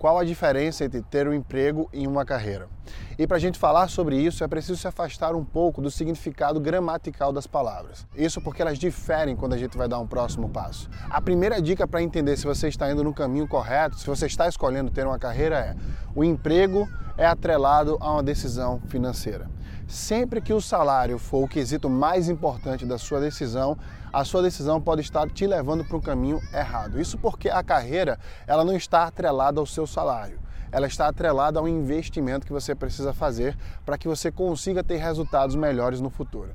qual a diferença entre ter um emprego e uma carreira. E para a gente falar sobre isso, é preciso se afastar um pouco do significado gramatical das palavras. Isso porque elas diferem quando a gente vai dar um próximo passo. A primeira dica para entender se você está indo no caminho correto, se você está escolhendo ter uma carreira, é: o emprego é atrelado a uma decisão financeira. Sempre que o salário for o quesito mais importante da sua decisão, a sua decisão pode estar te levando para um caminho errado. Isso porque a carreira ela não está atrelada ao seu salário ela está atrelada ao investimento que você precisa fazer para que você consiga ter resultados melhores no futuro.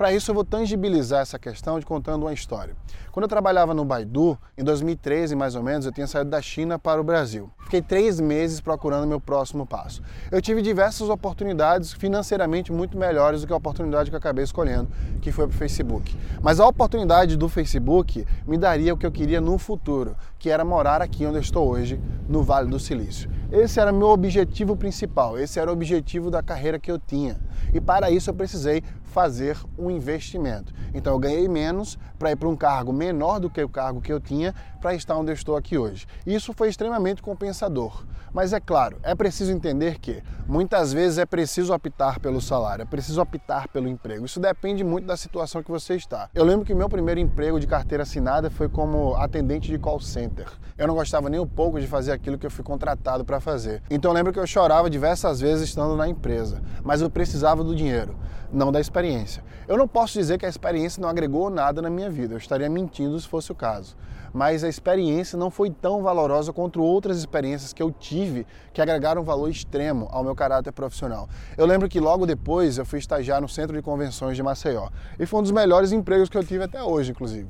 Para isso, eu vou tangibilizar essa questão de contando uma história. Quando eu trabalhava no Baidu, em 2013 mais ou menos, eu tinha saído da China para o Brasil. Fiquei três meses procurando meu próximo passo. Eu tive diversas oportunidades financeiramente muito melhores do que a oportunidade que eu acabei escolhendo, que foi para o Facebook. Mas a oportunidade do Facebook me daria o que eu queria no futuro, que era morar aqui onde eu estou hoje, no Vale do Silício. Esse era meu objetivo principal, esse era o objetivo da carreira que eu tinha. E para isso eu precisei fazer um investimento. Então eu ganhei menos para ir para um cargo menor do que o cargo que eu tinha para estar onde eu estou aqui hoje. Isso foi extremamente compensador. Mas é claro, é preciso entender que muitas vezes é preciso optar pelo salário, é preciso optar pelo emprego. Isso depende muito da situação que você está. Eu lembro que meu primeiro emprego de carteira assinada foi como atendente de call center. Eu não gostava nem um pouco de fazer aquilo que eu fui contratado para fazer. Então eu lembro que eu chorava diversas vezes estando na empresa, mas eu precisava do dinheiro, não da experiência. Eu não posso dizer que a experiência não agregou nada na minha vida, eu estaria mentindo se fosse o caso mas a experiência não foi tão valorosa quanto outras experiências que eu tive que agregaram valor extremo ao meu caráter profissional. Eu lembro que logo depois eu fui estagiar no Centro de Convenções de Maceió e foi um dos melhores empregos que eu tive até hoje, inclusive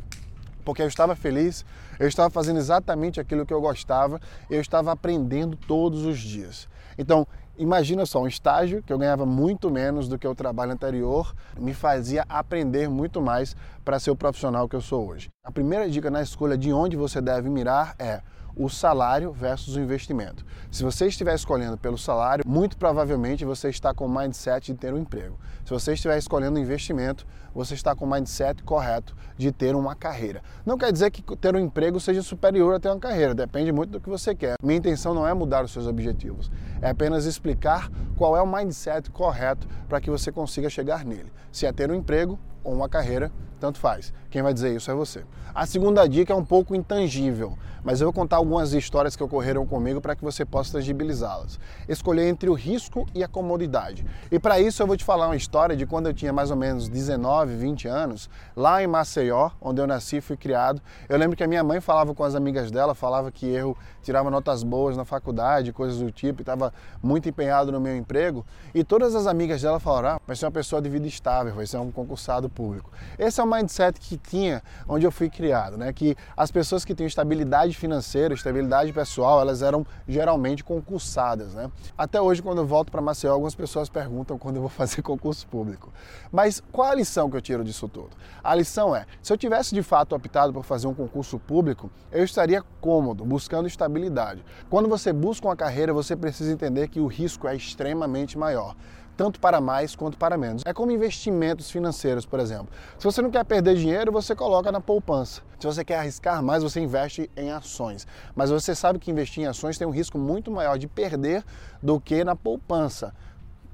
porque eu estava feliz, eu estava fazendo exatamente aquilo que eu gostava, eu estava aprendendo todos os dias. Então, imagina só, um estágio que eu ganhava muito menos do que o trabalho anterior, me fazia aprender muito mais para ser o profissional que eu sou hoje. A primeira dica na escolha de onde você deve mirar é o salário versus o investimento. Se você estiver escolhendo pelo salário, muito provavelmente você está com o mindset de ter um emprego. Se você estiver escolhendo o investimento, você está com o mindset correto de ter uma carreira. Não quer dizer que ter um emprego seja superior a ter uma carreira, depende muito do que você quer. Minha intenção não é mudar os seus objetivos, é apenas explicar qual é o mindset correto para que você consiga chegar nele. Se é ter um emprego ou uma carreira, tanto faz. Quem vai dizer isso é você. A segunda dica é um pouco intangível, mas eu vou contar algumas histórias que ocorreram comigo para que você possa tangibilizá-las. Escolher entre o risco e a comodidade. E para isso eu vou te falar uma história de quando eu tinha mais ou menos 19, 20 anos, lá em Maceió, onde eu nasci e fui criado. Eu lembro que a minha mãe falava com as amigas dela, falava que eu tirava notas boas na faculdade, coisas do tipo, e estava muito empenhado no meu emprego. E todas as amigas dela falaram: ah, vai ser uma pessoa de vida estável, vai ser um concursado público. Esse é o mindset que tinha onde eu fui criado, né? Que as pessoas que tinham estabilidade financeira, estabilidade pessoal, elas eram geralmente concursadas, né? Até hoje, quando eu volto para Maceió, algumas pessoas perguntam quando eu vou fazer concurso público. Mas qual a lição que eu tiro disso tudo? A lição é: se eu tivesse de fato optado por fazer um concurso público, eu estaria cômodo, buscando estabilidade. Quando você busca uma carreira, você precisa entender que o risco é extremamente maior tanto para mais quanto para menos. É como investimentos financeiros, por exemplo. Se você não quer perder dinheiro, você coloca na poupança. Se você quer arriscar mais, você investe em ações. Mas você sabe que investir em ações tem um risco muito maior de perder do que na poupança.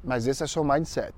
Mas esse é seu mindset,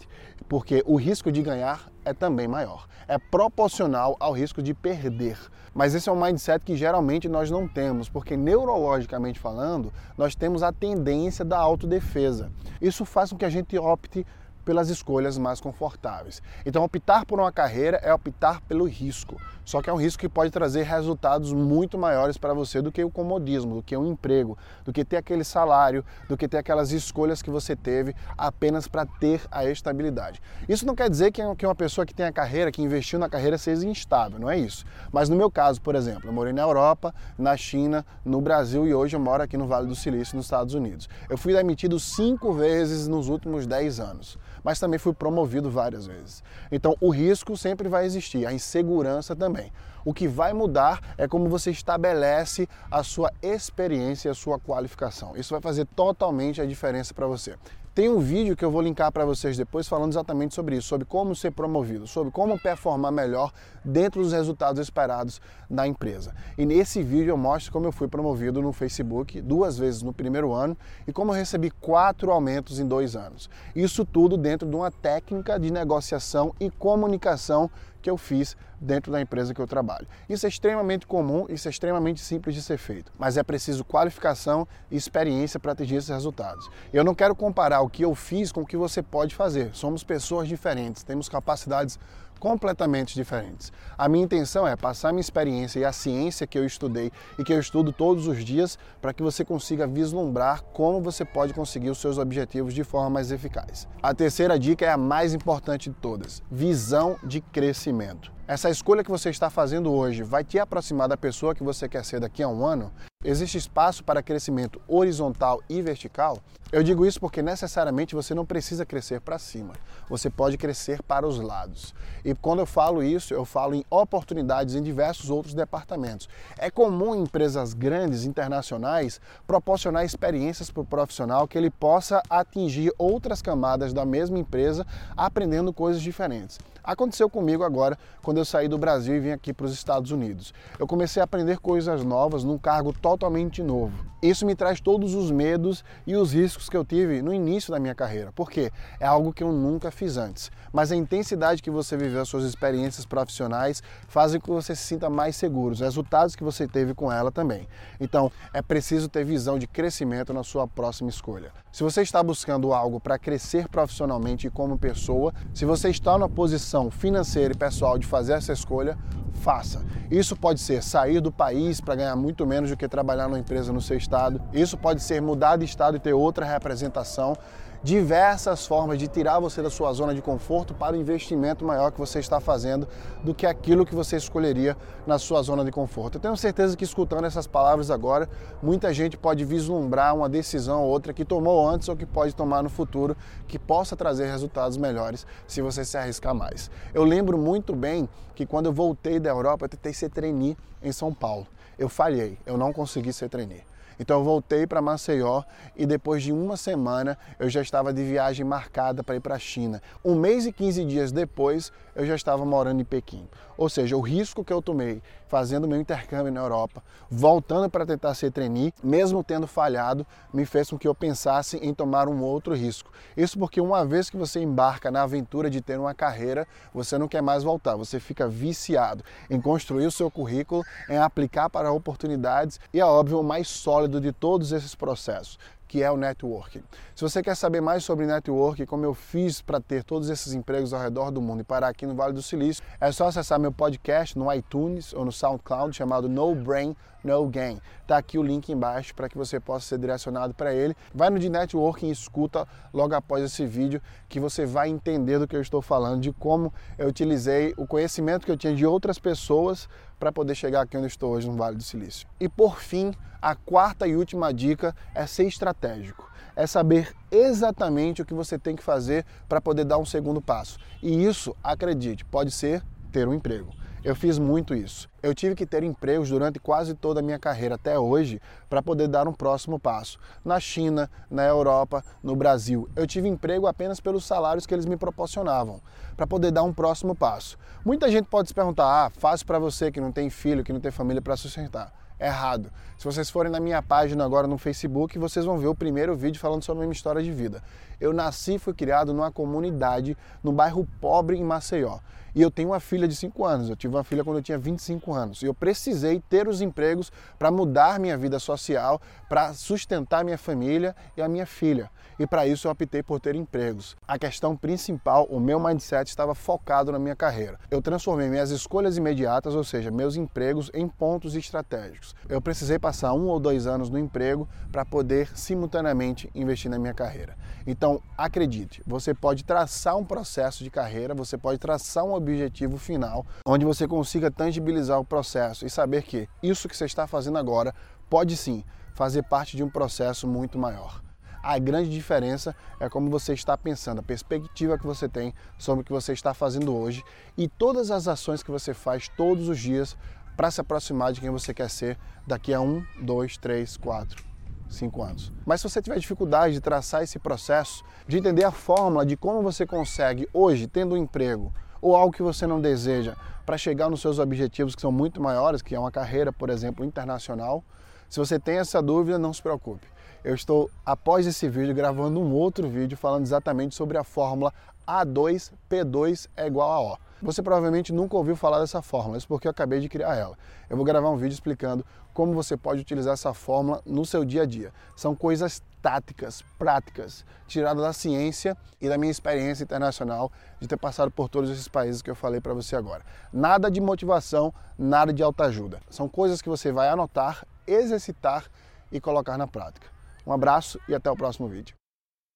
porque o risco de ganhar é também maior. É proporcional ao risco de perder. Mas esse é um mindset que geralmente nós não temos, porque neurologicamente falando, nós temos a tendência da autodefesa. Isso faz com que a gente opte pelas escolhas mais confortáveis. Então, optar por uma carreira é optar pelo risco. Só que é um risco que pode trazer resultados muito maiores para você do que o comodismo, do que um emprego, do que ter aquele salário, do que ter aquelas escolhas que você teve apenas para ter a estabilidade. Isso não quer dizer que uma pessoa que tem a carreira, que investiu na carreira, seja instável, não é isso. Mas no meu caso, por exemplo, eu morei na Europa, na China, no Brasil e hoje eu moro aqui no Vale do Silício, nos Estados Unidos. Eu fui demitido cinco vezes nos últimos dez anos mas também fui promovido várias vezes. Então o risco sempre vai existir, a insegurança também. O que vai mudar é como você estabelece a sua experiência e a sua qualificação. Isso vai fazer totalmente a diferença para você. Tem um vídeo que eu vou linkar para vocês depois falando exatamente sobre isso, sobre como ser promovido, sobre como performar melhor dentro dos resultados esperados da empresa. E nesse vídeo eu mostro como eu fui promovido no Facebook duas vezes no primeiro ano e como eu recebi quatro aumentos em dois anos. Isso tudo dentro de uma técnica de negociação e comunicação que eu fiz dentro da empresa que eu trabalho. Isso é extremamente comum, isso é extremamente simples de ser feito, mas é preciso qualificação e experiência para atingir esses resultados. Eu não quero comparar o que eu fiz com o que você pode fazer. Somos pessoas diferentes, temos capacidades completamente diferentes. A minha intenção é passar minha experiência e a ciência que eu estudei e que eu estudo todos os dias para que você consiga vislumbrar como você pode conseguir os seus objetivos de forma mais eficaz. A terceira dica é a mais importante de todas: visão de crescimento. Essa escolha que você está fazendo hoje vai te aproximar da pessoa que você quer ser daqui a um ano? Existe espaço para crescimento horizontal e vertical? Eu digo isso porque necessariamente você não precisa crescer para cima, você pode crescer para os lados. E quando eu falo isso, eu falo em oportunidades em diversos outros departamentos. É comum em empresas grandes, internacionais, proporcionar experiências para o profissional que ele possa atingir outras camadas da mesma empresa aprendendo coisas diferentes. Aconteceu comigo agora quando eu saí do Brasil e vim aqui para os Estados Unidos. Eu comecei a aprender coisas novas num cargo totalmente novo. Isso me traz todos os medos e os riscos que eu tive no início da minha carreira, porque é algo que eu nunca fiz antes. Mas a intensidade que você viveu, as suas experiências profissionais, fazem com que você se sinta mais seguro, os resultados que você teve com ela também. Então, é preciso ter visão de crescimento na sua próxima escolha. Se você está buscando algo para crescer profissionalmente e como pessoa, se você está na posição financeira e pessoal de fazer essa escolha, faça. Isso pode ser sair do país para ganhar muito menos do que trabalhar numa empresa no seu estado. Isso pode ser mudar de estado e ter outra representação diversas formas de tirar você da sua zona de conforto para o investimento maior que você está fazendo do que aquilo que você escolheria na sua zona de conforto. Eu tenho certeza que escutando essas palavras agora, muita gente pode vislumbrar uma decisão ou outra que tomou antes ou que pode tomar no futuro que possa trazer resultados melhores se você se arriscar mais. Eu lembro muito bem que quando eu voltei da Europa, eu tentei ser trainee em São Paulo. Eu falhei, eu não consegui ser trainee. Então eu voltei para Maceió e depois de uma semana eu já estava de viagem marcada para ir para a China. Um mês e 15 dias depois eu já estava morando em Pequim. Ou seja, o risco que eu tomei fazendo meu intercâmbio na Europa, voltando para tentar ser trainee, mesmo tendo falhado, me fez com que eu pensasse em tomar um outro risco. Isso porque uma vez que você embarca na aventura de ter uma carreira, você não quer mais voltar, você fica viciado em construir o seu currículo, em aplicar para oportunidades e é óbvio o mais sólido de todos esses processos, que é o networking. Se você quer saber mais sobre networking, como eu fiz para ter todos esses empregos ao redor do mundo e parar aqui no Vale do Silício, é só acessar meu podcast no iTunes ou no SoundCloud chamado No Brain No Gain. Tá aqui o link embaixo para que você possa ser direcionado para ele. Vai no de networking e escuta logo após esse vídeo que você vai entender do que eu estou falando, de como eu utilizei o conhecimento que eu tinha de outras pessoas para poder chegar aqui onde estou hoje no Vale do Silício. E por fim, a quarta e última dica é ser estratégico. É saber exatamente o que você tem que fazer para poder dar um segundo passo. E isso, acredite, pode ser ter um emprego. Eu fiz muito isso. Eu tive que ter empregos durante quase toda a minha carreira até hoje para poder dar um próximo passo. Na China, na Europa, no Brasil, eu tive emprego apenas pelos salários que eles me proporcionavam, para poder dar um próximo passo. Muita gente pode se perguntar: "Ah, fácil para você que não tem filho, que não tem família para sustentar" errado. Se vocês forem na minha página agora no Facebook, vocês vão ver o primeiro vídeo falando sobre a minha história de vida. Eu nasci e fui criado numa comunidade, num bairro pobre em Maceió. E eu tenho uma filha de 5 anos. Eu tive uma filha quando eu tinha 25 anos. E eu precisei ter os empregos para mudar minha vida social, para sustentar minha família e a minha filha. E para isso eu optei por ter empregos. A questão principal, o meu mindset estava focado na minha carreira. Eu transformei minhas escolhas imediatas, ou seja, meus empregos, em pontos estratégicos. Eu precisei passar um ou dois anos no emprego para poder simultaneamente investir na minha carreira. Então, acredite, você pode traçar um processo de carreira, você pode traçar um objetivo final, onde você consiga tangibilizar o processo e saber que isso que você está fazendo agora pode sim fazer parte de um processo muito maior. A grande diferença é como você está pensando, a perspectiva que você tem sobre o que você está fazendo hoje e todas as ações que você faz todos os dias para se aproximar de quem você quer ser daqui a um, dois, três, quatro, 5 anos. Mas se você tiver dificuldade de traçar esse processo, de entender a fórmula de como você consegue hoje, tendo um emprego ou algo que você não deseja, para chegar nos seus objetivos que são muito maiores, que é uma carreira, por exemplo, internacional, se você tem essa dúvida, não se preocupe. Eu estou, após esse vídeo, gravando um outro vídeo falando exatamente sobre a fórmula A2P2 é igual a O. Você provavelmente nunca ouviu falar dessa fórmula, isso porque eu acabei de criar ela. Eu vou gravar um vídeo explicando como você pode utilizar essa fórmula no seu dia a dia. São coisas táticas, práticas, tiradas da ciência e da minha experiência internacional de ter passado por todos esses países que eu falei para você agora. Nada de motivação, nada de autoajuda. São coisas que você vai anotar, exercitar e colocar na prática. Um abraço e até o próximo vídeo.